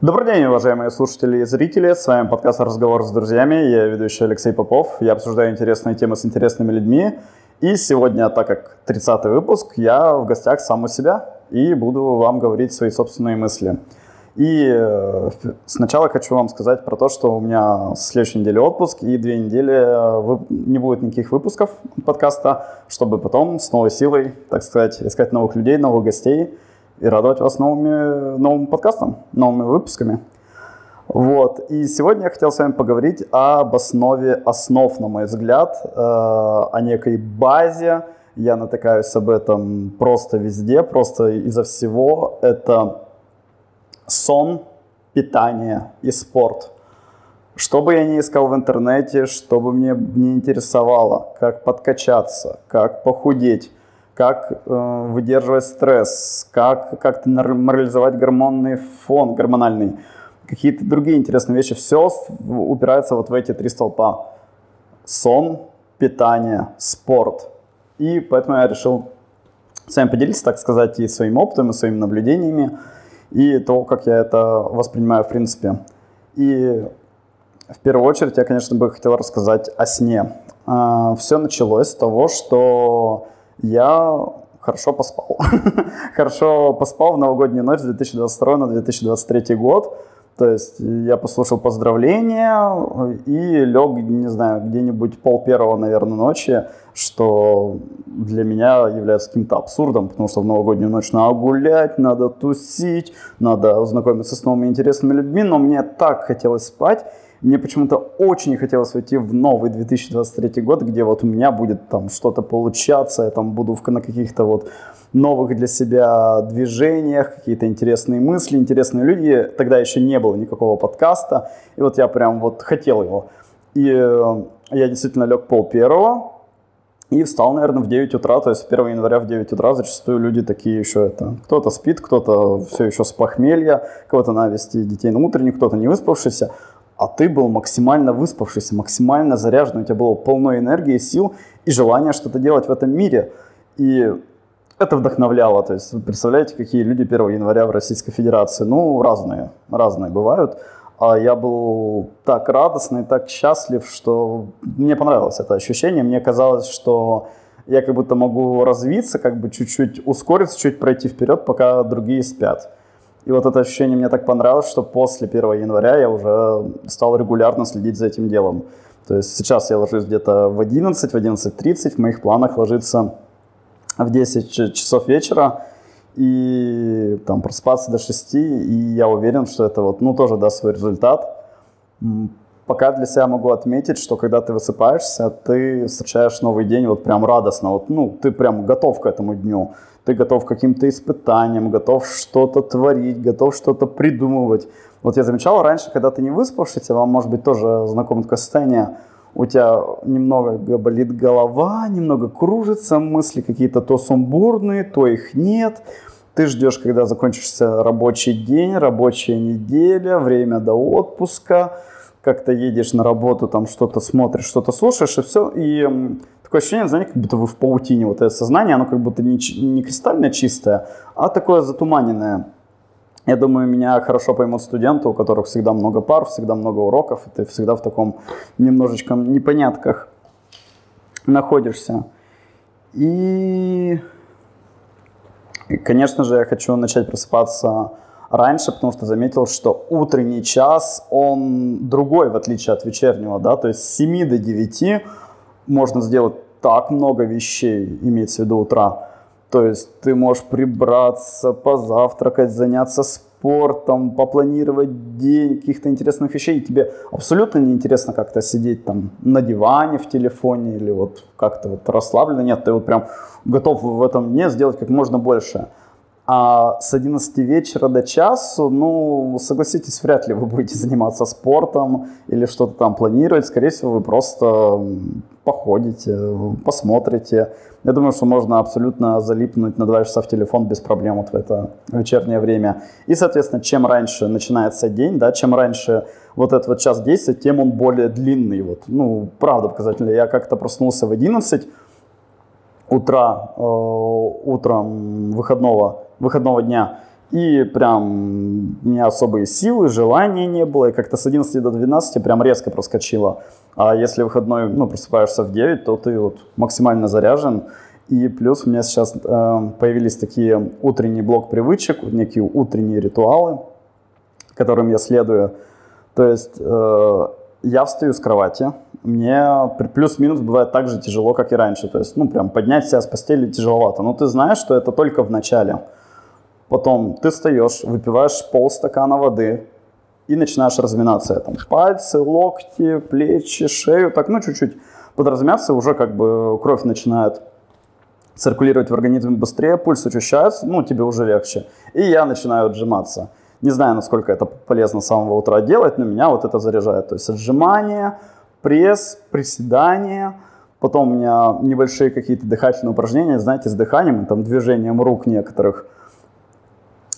Добрый день, уважаемые слушатели и зрители. С вами подкаст «Разговор с друзьями». Я ведущий Алексей Попов. Я обсуждаю интересные темы с интересными людьми. И сегодня, так как 30-й выпуск, я в гостях сам у себя и буду вам говорить свои собственные мысли. И э, сначала хочу вам сказать про то, что у меня следующей недели отпуск, и две недели э, не будет никаких выпусков подкаста, чтобы потом с новой силой, так сказать, искать новых людей, новых гостей и радовать вас новыми, новым подкастом, новыми выпусками. Вот. И сегодня я хотел с вами поговорить об основе основ, на мой взгляд, э, о некой базе. Я натыкаюсь об этом просто везде, просто изо всего. Это сон, питание и спорт. Что бы я ни искал в интернете, что бы мне не интересовало, как подкачаться, как похудеть, как э, выдерживать стресс, как как-то нормализовать гормонный фон, гормональный, какие-то другие интересные вещи. Все упирается вот в эти три столпа. Сон, питание, спорт. И поэтому я решил с вами поделиться, так сказать, и своим опытом, и своими наблюдениями, и то, как я это воспринимаю в принципе. И в первую очередь я, конечно, бы хотел рассказать о сне. А, Все началось с того, что я хорошо поспал. хорошо поспал в новогоднюю ночь 2022 на 2023 год. То есть я послушал поздравления и лег, не знаю, где-нибудь пол первого, наверное, ночи, что для меня является каким-то абсурдом, потому что в новогоднюю ночь надо гулять, надо тусить, надо знакомиться с новыми интересными людьми, но мне так хотелось спать, мне почему-то очень хотелось войти в новый 2023 год, где вот у меня будет там что-то получаться, я там буду на каких-то вот новых для себя движениях, какие-то интересные мысли, интересные люди. Тогда еще не было никакого подкаста, и вот я прям вот хотел его. И э, я действительно лег пол первого, и встал, наверное, в 9 утра, то есть 1 января в 9 утра зачастую люди такие еще это... Кто-то спит, кто-то все еще с похмелья, кого-то навести детей на утренник, кто-то не выспавшийся а ты был максимально выспавшийся, максимально заряжен, у тебя было полно энергии, сил и желания что-то делать в этом мире. И это вдохновляло. То есть, представляете, какие люди 1 января в Российской Федерации? Ну, разные, разные бывают. А я был так радостный, так счастлив, что мне понравилось это ощущение. Мне казалось, что я как будто могу развиться, как бы чуть-чуть ускориться, чуть пройти вперед, пока другие спят. И вот это ощущение мне так понравилось, что после 1 января я уже стал регулярно следить за этим делом. То есть сейчас я ложусь где-то в 11, в 11.30, в моих планах ложиться в 10 часов вечера и там просыпаться до 6, и я уверен, что это вот, ну, тоже даст свой результат. Пока для себя могу отметить, что когда ты высыпаешься, ты встречаешь новый день вот прям радостно, вот, ну, ты прям готов к этому дню ты готов к каким-то испытаниям, готов что-то творить, готов что-то придумывать. Вот я замечал раньше, когда ты не выспавшийся, вам может быть тоже знакомо такое состояние, у тебя немного болит голова, немного кружится, мысли какие-то то сумбурные, то их нет. Ты ждешь, когда закончится рабочий день, рабочая неделя, время до отпуска, как-то едешь на работу, там что-то смотришь, что-то слушаешь, и все. И такое ощущение, знаете, как будто вы в паутине. Вот это сознание, оно как будто не, не кристально чистое, а такое затуманенное. Я думаю, меня хорошо поймут студенты, у которых всегда много пар, всегда много уроков, и ты всегда в таком немножечко непонятках находишься. И, и конечно же, я хочу начать просыпаться раньше, потому что заметил, что утренний час, он другой, в отличие от вечернего, да, то есть с 7 до 9 можно сделать так много вещей, имеется в виду утра. То есть ты можешь прибраться, позавтракать, заняться спортом, попланировать день, каких-то интересных вещей. И тебе абсолютно не интересно как-то сидеть там на диване в телефоне или вот как-то вот расслабленно. Нет, ты вот прям готов в этом дне сделать как можно больше. А с 11 вечера до часу, ну, согласитесь, вряд ли вы будете заниматься спортом или что-то там планировать. Скорее всего, вы просто походите, посмотрите. Я думаю, что можно абсолютно залипнуть на 2 часа в телефон без проблем вот в это вечернее время. И, соответственно, чем раньше начинается день, да, чем раньше вот этот вот час действия, тем он более длинный. Вот. Ну, правда показательно. Я как-то проснулся в 11 утра, э, утром выходного выходного дня. И прям у меня особые силы, желания не было. И как-то с 11 до 12 прям резко проскочило. А если выходной, ну, просыпаешься в 9, то ты вот максимально заряжен. И плюс у меня сейчас э, появились такие утренний блок привычек, некие утренние ритуалы, которым я следую. То есть э, я встаю с кровати, мне плюс-минус бывает так же тяжело, как и раньше. То есть, ну, прям поднять себя с постели тяжеловато. Но ты знаешь, что это только в начале. Потом ты встаешь, выпиваешь полстакана воды и начинаешь разминаться. Там пальцы, локти, плечи, шею. Так, ну, чуть-чуть подразмяться, уже как бы кровь начинает циркулировать в организме быстрее, пульс учащается, ну, тебе уже легче. И я начинаю отжиматься. Не знаю, насколько это полезно с самого утра делать, но меня вот это заряжает. То есть отжимание, пресс, приседания, потом у меня небольшие какие-то дыхательные упражнения, знаете, с дыханием, там, движением рук некоторых.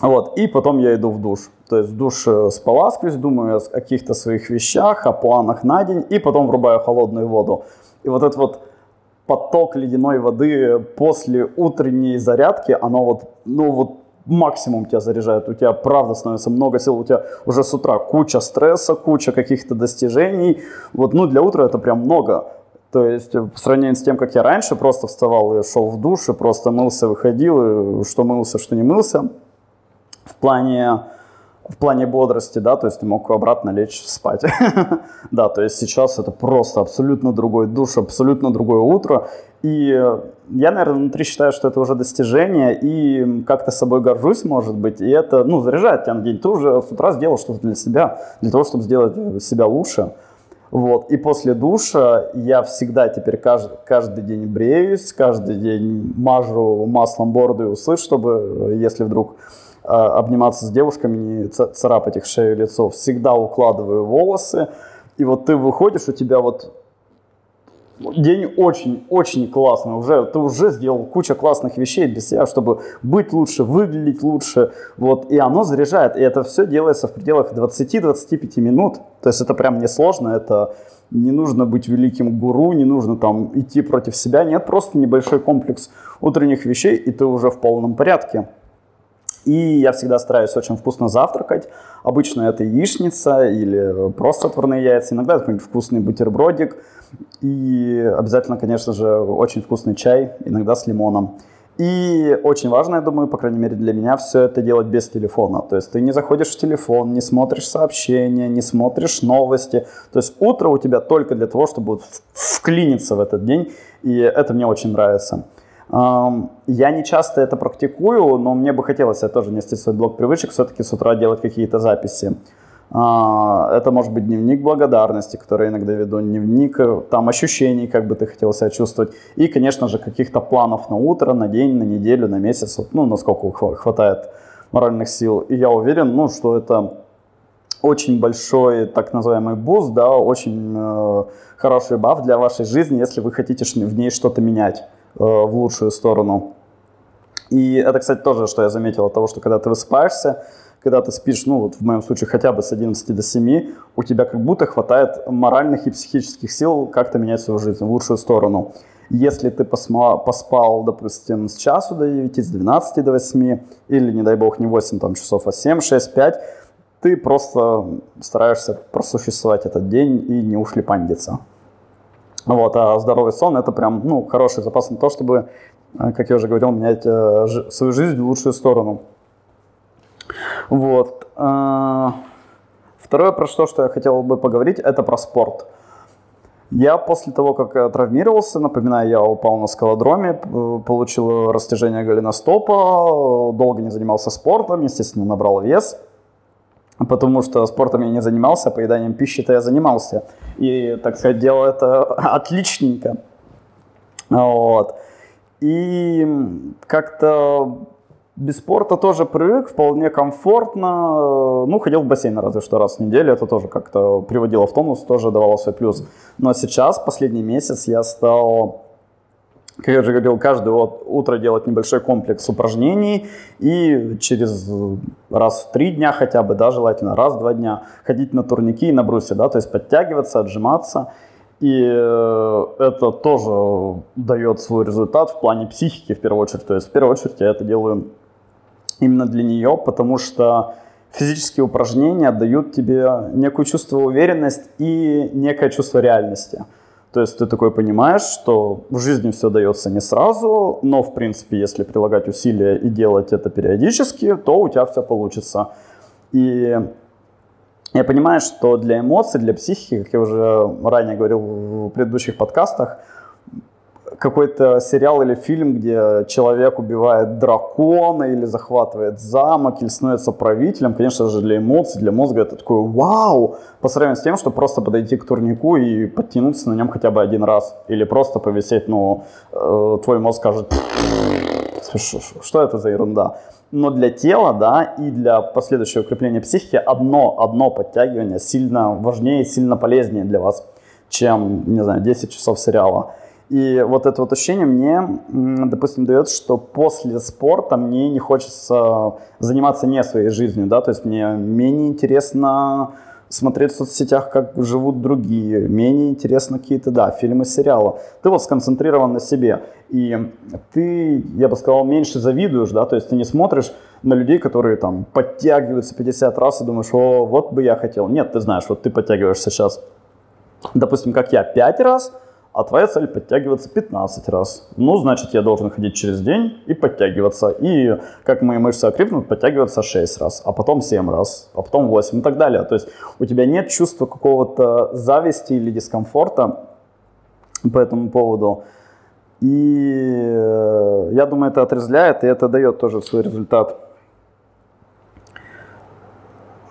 Вот, и потом я иду в душ. То есть в душ э, споласкиваюсь, думаю о каких-то своих вещах, о планах на день, и потом врубаю холодную воду. И вот этот вот поток ледяной воды после утренней зарядки, оно вот, ну вот максимум тебя заряжает, у тебя правда становится много сил, у тебя уже с утра куча стресса, куча каких-то достижений, вот, ну, для утра это прям много. То есть, по сравнению с тем, как я раньше просто вставал и шел в душ, и просто мылся, выходил, и что мылся, что не мылся, в плане в плане бодрости, да, то есть ты мог обратно лечь спать. да, то есть сейчас это просто абсолютно другой душ, абсолютно другое утро. И я, наверное, внутри считаю, что это уже достижение, и как-то собой горжусь, может быть, и это, ну, заряжает тебя на день. Ты уже с утра сделал что-то для себя, для того, чтобы сделать себя лучше. Вот. И после душа я всегда теперь каждый, каждый день бреюсь, каждый день мажу маслом бороду и усы, чтобы, если вдруг обниматься с девушками, не царапать их шею, лицо. Всегда укладываю волосы. И вот ты выходишь, у тебя вот день очень-очень классный. Уже, ты уже сделал кучу классных вещей для себя, чтобы быть лучше, выглядеть лучше. Вот, и оно заряжает. И это все делается в пределах 20-25 минут. То есть это прям несложно. Это не нужно быть великим гуру, не нужно там идти против себя. Нет, просто небольшой комплекс утренних вещей, и ты уже в полном порядке. И я всегда стараюсь очень вкусно завтракать. Обычно это яичница или просто отварные яйца. Иногда какой-нибудь вкусный бутербродик. И обязательно, конечно же, очень вкусный чай, иногда с лимоном. И очень важно, я думаю, по крайней мере для меня, все это делать без телефона. То есть ты не заходишь в телефон, не смотришь сообщения, не смотришь новости. То есть утро у тебя только для того, чтобы вклиниться в этот день. И это мне очень нравится. Я не часто это практикую, но мне бы хотелось, я тоже нести свой блок привычек, все-таки с утра делать какие-то записи. А, это может быть дневник благодарности, который иногда веду, дневник э, там ощущений, как бы ты хотел себя чувствовать. И, конечно же, каких-то планов на утро, на день, на неделю, на месяц, ну, насколько хватает моральных сил. И я уверен, ну, что это очень большой так называемый boost, да, очень э, хороший buff для вашей жизни, если вы хотите в ней что-то менять. Э, в лучшую сторону. И это, кстати, тоже, что я заметил от того, что когда ты высыпаешься, когда ты спишь, ну вот в моем случае хотя бы с 11 до 7, у тебя как будто хватает моральных и психических сил как-то менять свою жизнь в лучшую сторону. Если ты посма, поспал, допустим, с часу до 9, с 12 до 8, или, не дай бог, не 8 там, часов, а 7, 6, 5, ты просто стараешься просуществовать этот день и не ушлепандиться. Вот, а здоровый сон это прям ну, хороший запас на то, чтобы, э, как я уже говорил, менять э, свою жизнь в лучшую сторону. Вот. Э, второе, про что, что я хотел бы поговорить, это про спорт. Я после того, как травмировался, напоминаю, я упал на скалодроме, получил растяжение голеностопа, долго не занимался спортом, естественно, набрал вес – потому что спортом я не занимался, поеданием пищи-то я занимался. И, так сказать, делал это отличненько. Вот. И как-то без спорта тоже привык, вполне комфортно. Ну, ходил в бассейн разве что раз в неделю, это тоже как-то приводило в тонус, тоже давало свой плюс. Но сейчас, последний месяц, я стал как я уже говорил, каждое утро делать небольшой комплекс упражнений и через раз в три дня хотя бы, да, желательно раз в два дня ходить на турники и на брусе, да, то есть подтягиваться, отжиматься. И э, это тоже дает свой результат в плане психики в первую очередь. То есть в первую очередь я это делаю именно для нее, потому что физические упражнения дают тебе некое чувство уверенности и некое чувство реальности. То есть ты такой понимаешь, что в жизни все дается не сразу, но в принципе, если прилагать усилия и делать это периодически, то у тебя все получится. И я понимаю, что для эмоций, для психики, как я уже ранее говорил в предыдущих подкастах, какой-то сериал или фильм, где человек убивает дракона или захватывает замок, или становится правителем, конечно же, для эмоций, для мозга это такое вау, по сравнению с тем, что просто подойти к турнику и подтянуться на нем хотя бы один раз, или просто повисеть, ну, э, твой мозг скажет, что это за ерунда. Но для тела, да, и для последующего укрепления психики одно, одно подтягивание сильно важнее, сильно полезнее для вас, чем, не знаю, 10 часов сериала. И вот это вот ощущение мне, допустим, дает, что после спорта мне не хочется заниматься не своей жизнью, да, то есть мне менее интересно смотреть в соцсетях, как живут другие, менее интересно какие-то, да, фильмы, сериалы. Ты вот сконцентрирован на себе, и ты, я бы сказал, меньше завидуешь, да, то есть ты не смотришь на людей, которые там подтягиваются 50 раз и думаешь, о, вот бы я хотел. Нет, ты знаешь, вот ты подтягиваешься сейчас, допустим, как я, 5 раз – а твоя цель подтягиваться 15 раз. Ну, значит, я должен ходить через день и подтягиваться. И как мои мышцы окрепнут, подтягиваться 6 раз, а потом 7 раз, а потом 8 и так далее. То есть у тебя нет чувства какого-то зависти или дискомфорта по этому поводу. И э, я думаю, это отрезвляет, и это дает тоже свой результат.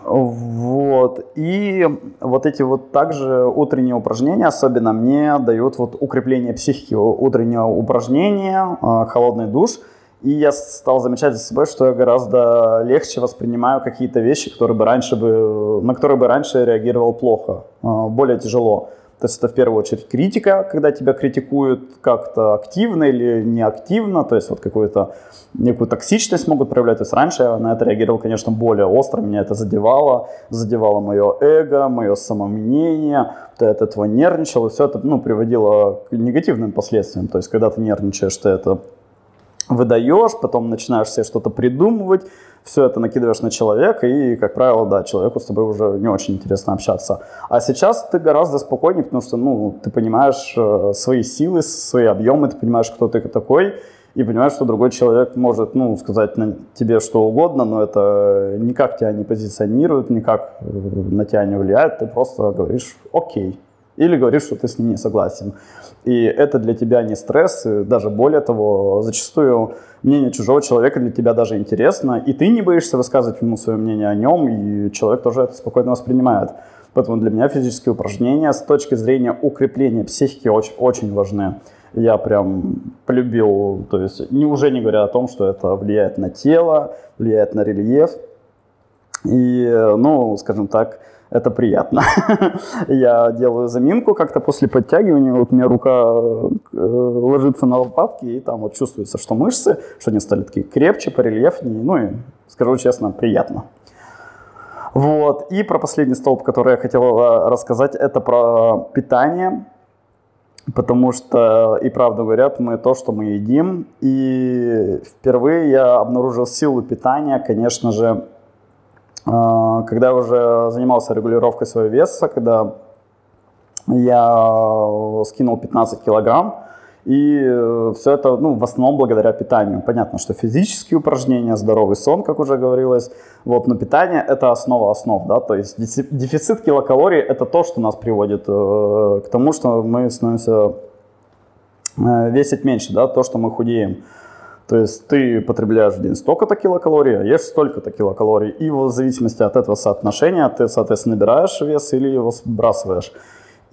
Вот. И вот эти вот также утренние упражнения особенно мне дают вот укрепление психики, утреннее упражнение, а, холодный душ. И я стал замечать за собой, что я гораздо легче воспринимаю какие-то вещи, которые бы раньше бы, на которые бы раньше реагировал плохо, а, более тяжело. То есть это в первую очередь критика, когда тебя критикуют как-то активно или неактивно, то есть вот какую-то некую токсичность могут проявлять. То есть раньше я на это реагировал, конечно, более остро, меня это задевало, задевало мое эго, мое самомнение, ты от этого нервничал, и все это ну, приводило к негативным последствиям. То есть когда ты нервничаешь, ты это выдаешь, потом начинаешь себе что-то придумывать, все это накидываешь на человека, и, как правило, да, человеку с тобой уже не очень интересно общаться. А сейчас ты гораздо спокойнее, потому что, ну, ты понимаешь э, свои силы, свои объемы, ты понимаешь, кто ты такой, и понимаешь, что другой человек может, ну, сказать на тебе что угодно, но это никак тебя не позиционирует, никак э, на тебя не влияет, ты просто говоришь «окей», или говоришь, что ты с ним не согласен. И это для тебя не стресс, даже более того, зачастую мнение чужого человека для тебя даже интересно, и ты не боишься высказывать ему свое мнение о нем, и человек тоже это спокойно воспринимает. Поэтому для меня физические упражнения с точки зрения укрепления психики очень, очень важны. Я прям полюбил, то есть не, уже не говоря о том, что это влияет на тело, влияет на рельеф. И, ну, скажем так, это приятно. я делаю заминку как-то после подтягивания, вот у меня рука э, ложится на лопатки, и там вот чувствуется, что мышцы, что они стали такие крепче, порельефнее, ну и, скажу честно, приятно. Вот, и про последний столб, который я хотел э, рассказать, это про питание, потому что, и правда говорят, мы то, что мы едим, и впервые я обнаружил силу питания, конечно же, когда я уже занимался регулировкой своего веса, когда я скинул 15 килограмм, и э, все это, ну, в основном благодаря питанию. Понятно, что физические упражнения, здоровый сон, как уже говорилось, вот, но питание – это основа основ, да, то есть дефицит килокалорий – это то, что нас приводит э, к тому, что мы становимся э, весить меньше, да, то, что мы худеем. То есть ты потребляешь в день столько-то килокалорий, а ешь столько-то килокалорий. И в зависимости от этого соотношения ты, соответственно, набираешь вес или его сбрасываешь.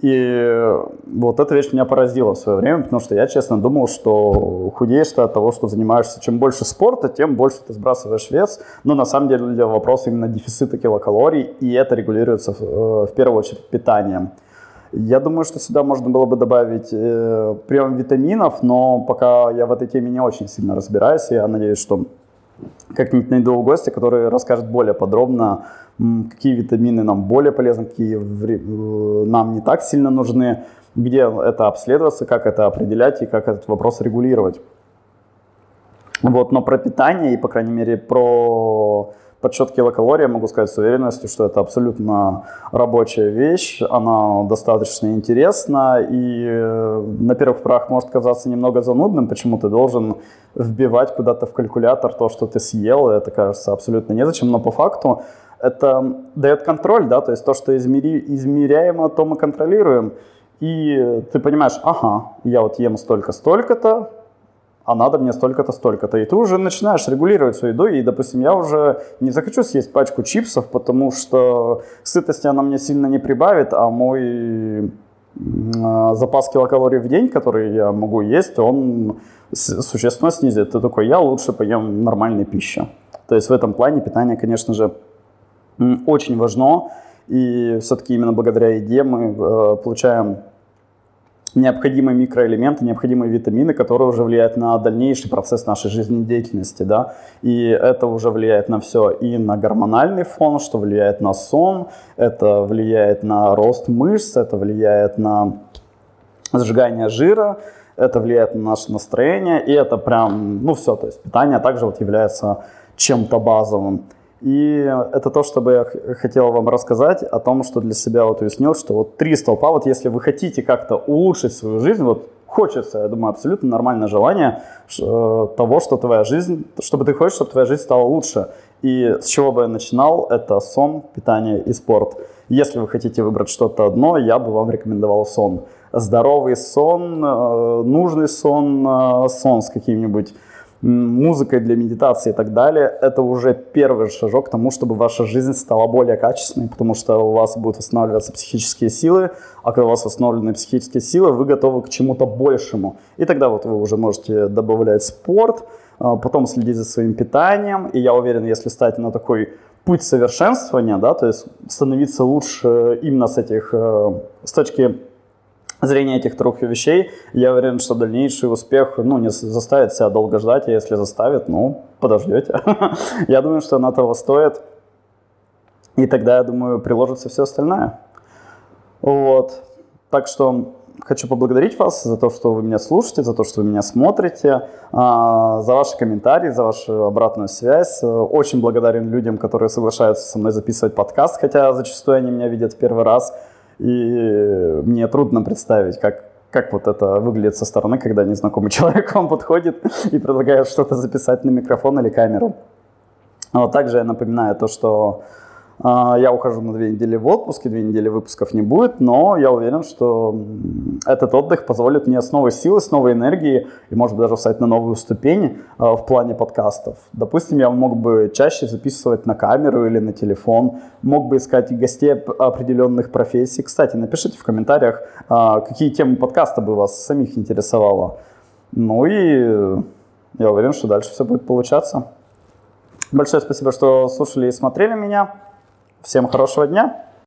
И вот эта вещь меня поразила в свое время, потому что я честно думал, что худеешь ты от того, что занимаешься. Чем больше спорта, тем больше ты сбрасываешь вес. Но на самом деле вопрос именно дефицита килокалорий, и это регулируется э, в первую очередь питанием. Я думаю, что сюда можно было бы добавить э, прием витаминов, но пока я в этой теме не очень сильно разбираюсь. Я надеюсь, что как-нибудь найду гостя, который расскажет более подробно, какие витамины нам более полезны, какие э, нам не так сильно нужны, где это обследоваться, как это определять и как этот вопрос регулировать. Вот, но про питание и, по крайней мере, про подсчет килокалорий могу сказать с уверенностью, что это абсолютно рабочая вещь, она достаточно интересна и э, на первых порах может казаться немного занудным, почему ты должен вбивать куда-то в калькулятор то, что ты съел, это кажется абсолютно незачем, но по факту это дает контроль, да, то есть то, что измери, измеряемо, то мы контролируем, и ты понимаешь, ага, я вот ем столько-столько-то, а надо мне столько-то, столько-то. И ты уже начинаешь регулировать свою еду, и, допустим, я уже не захочу съесть пачку чипсов, потому что сытости она мне сильно не прибавит, а мой а, запас килокалорий в день, который я могу есть, он существенно снизит. Ты такой, я лучше поем нормальной пищи. То есть в этом плане питание, конечно же, очень важно. И все-таки именно благодаря еде мы э, получаем необходимые микроэлементы, необходимые витамины, которые уже влияют на дальнейший процесс нашей жизнедеятельности, да, и это уже влияет на все, и на гормональный фон, что влияет на сон, это влияет на рост мышц, это влияет на сжигание жира, это влияет на наше настроение, и это прям, ну все, то есть питание также вот является чем-то базовым. И это то, что бы я хотел вам рассказать о том, что для себя вот уяснил, что вот три столпа, вот если вы хотите как-то улучшить свою жизнь, вот хочется, я думаю, абсолютно нормальное желание э, того, что твоя жизнь, чтобы ты хочешь, чтобы твоя жизнь стала лучше. И с чего бы я начинал, это сон, питание и спорт. Если вы хотите выбрать что-то одно, я бы вам рекомендовал сон. Здоровый сон, э, нужный сон, э, сон с каким-нибудь музыкой для медитации и так далее, это уже первый шажок к тому, чтобы ваша жизнь стала более качественной, потому что у вас будут восстанавливаться психические силы, а когда у вас восстановлены психические силы, вы готовы к чему-то большему. И тогда вот вы уже можете добавлять спорт, а, потом следить за своим питанием, и я уверен, если стать на такой путь совершенствования, да, то есть становиться лучше именно с этих, э, с точки зрения этих трех вещей, я уверен, что дальнейший успех ну, не заставит себя долго ждать, а если заставит, ну, подождете. я думаю, что она того стоит. И тогда, я думаю, приложится все остальное. Вот. Так что хочу поблагодарить вас за то, что вы меня слушаете, за то, что вы меня смотрите, а, за ваши комментарии, за вашу обратную связь. Очень благодарен людям, которые соглашаются со мной записывать подкаст, хотя зачастую они меня видят в первый раз. И мне трудно представить, как, как вот это выглядит со стороны, когда незнакомый человек вам подходит и предлагает что-то записать на микрофон или камеру. Вот также я напоминаю то, что а, я ухожу на две недели в отпуск, и две недели выпусков не будет, но я уверен, что этот отдых позволит мне с новой силой, с новой энергией и, может быть, даже встать на новую ступень а, в плане подкастов. Допустим, я мог бы чаще записывать на камеру или на телефон, мог бы искать гостей определенных профессий. Кстати, напишите в комментариях, а, какие темы подкаста бы вас самих интересовало. Ну и я уверен, что дальше все будет получаться. Большое спасибо, что слушали и смотрели меня. Всем хорошего дня!